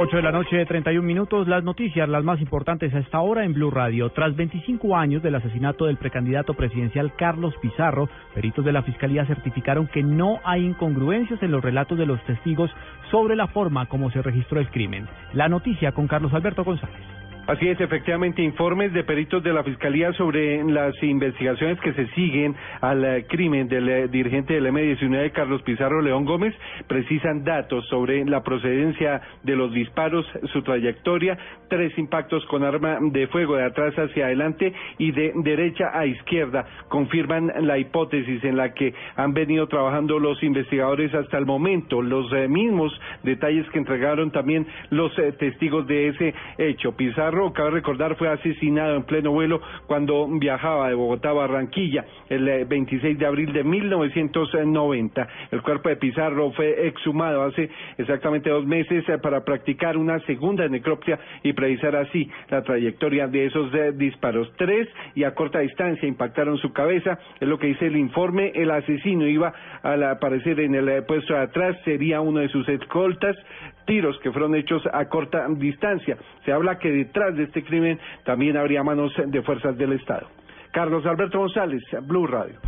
8 de la noche, 31 minutos. Las noticias, las más importantes a esta hora en Blue Radio. Tras 25 años del asesinato del precandidato presidencial Carlos Pizarro, peritos de la Fiscalía certificaron que no hay incongruencias en los relatos de los testigos sobre la forma como se registró el crimen. La noticia con Carlos Alberto González. Así es, efectivamente, informes de peritos de la Fiscalía sobre las investigaciones que se siguen al eh, crimen del eh, dirigente del M-19, Carlos Pizarro León Gómez, precisan datos sobre la procedencia de los disparos, su trayectoria, tres impactos con arma de fuego de atrás hacia adelante y de derecha a izquierda. Confirman la hipótesis en la que han venido trabajando los investigadores hasta el momento, los eh, mismos detalles que entregaron también los testigos de ese hecho. Pizarro cabe recordar, fue asesinado en pleno vuelo cuando viajaba de Bogotá a Barranquilla el 26 eh, de abril de 1990. El cuerpo de Pizarro fue exhumado hace exactamente dos meses eh, para practicar una segunda necropsia y precisar así la trayectoria de esos eh, disparos. Tres y a corta distancia impactaron su cabeza, es lo que dice el informe. El asesino iba al aparecer en el puesto de atrás, sería uno de sus escoltas tiros que fueron hechos a corta distancia. Se habla que de este crimen también habría manos de fuerzas del Estado. Carlos Alberto González, Blue Radio.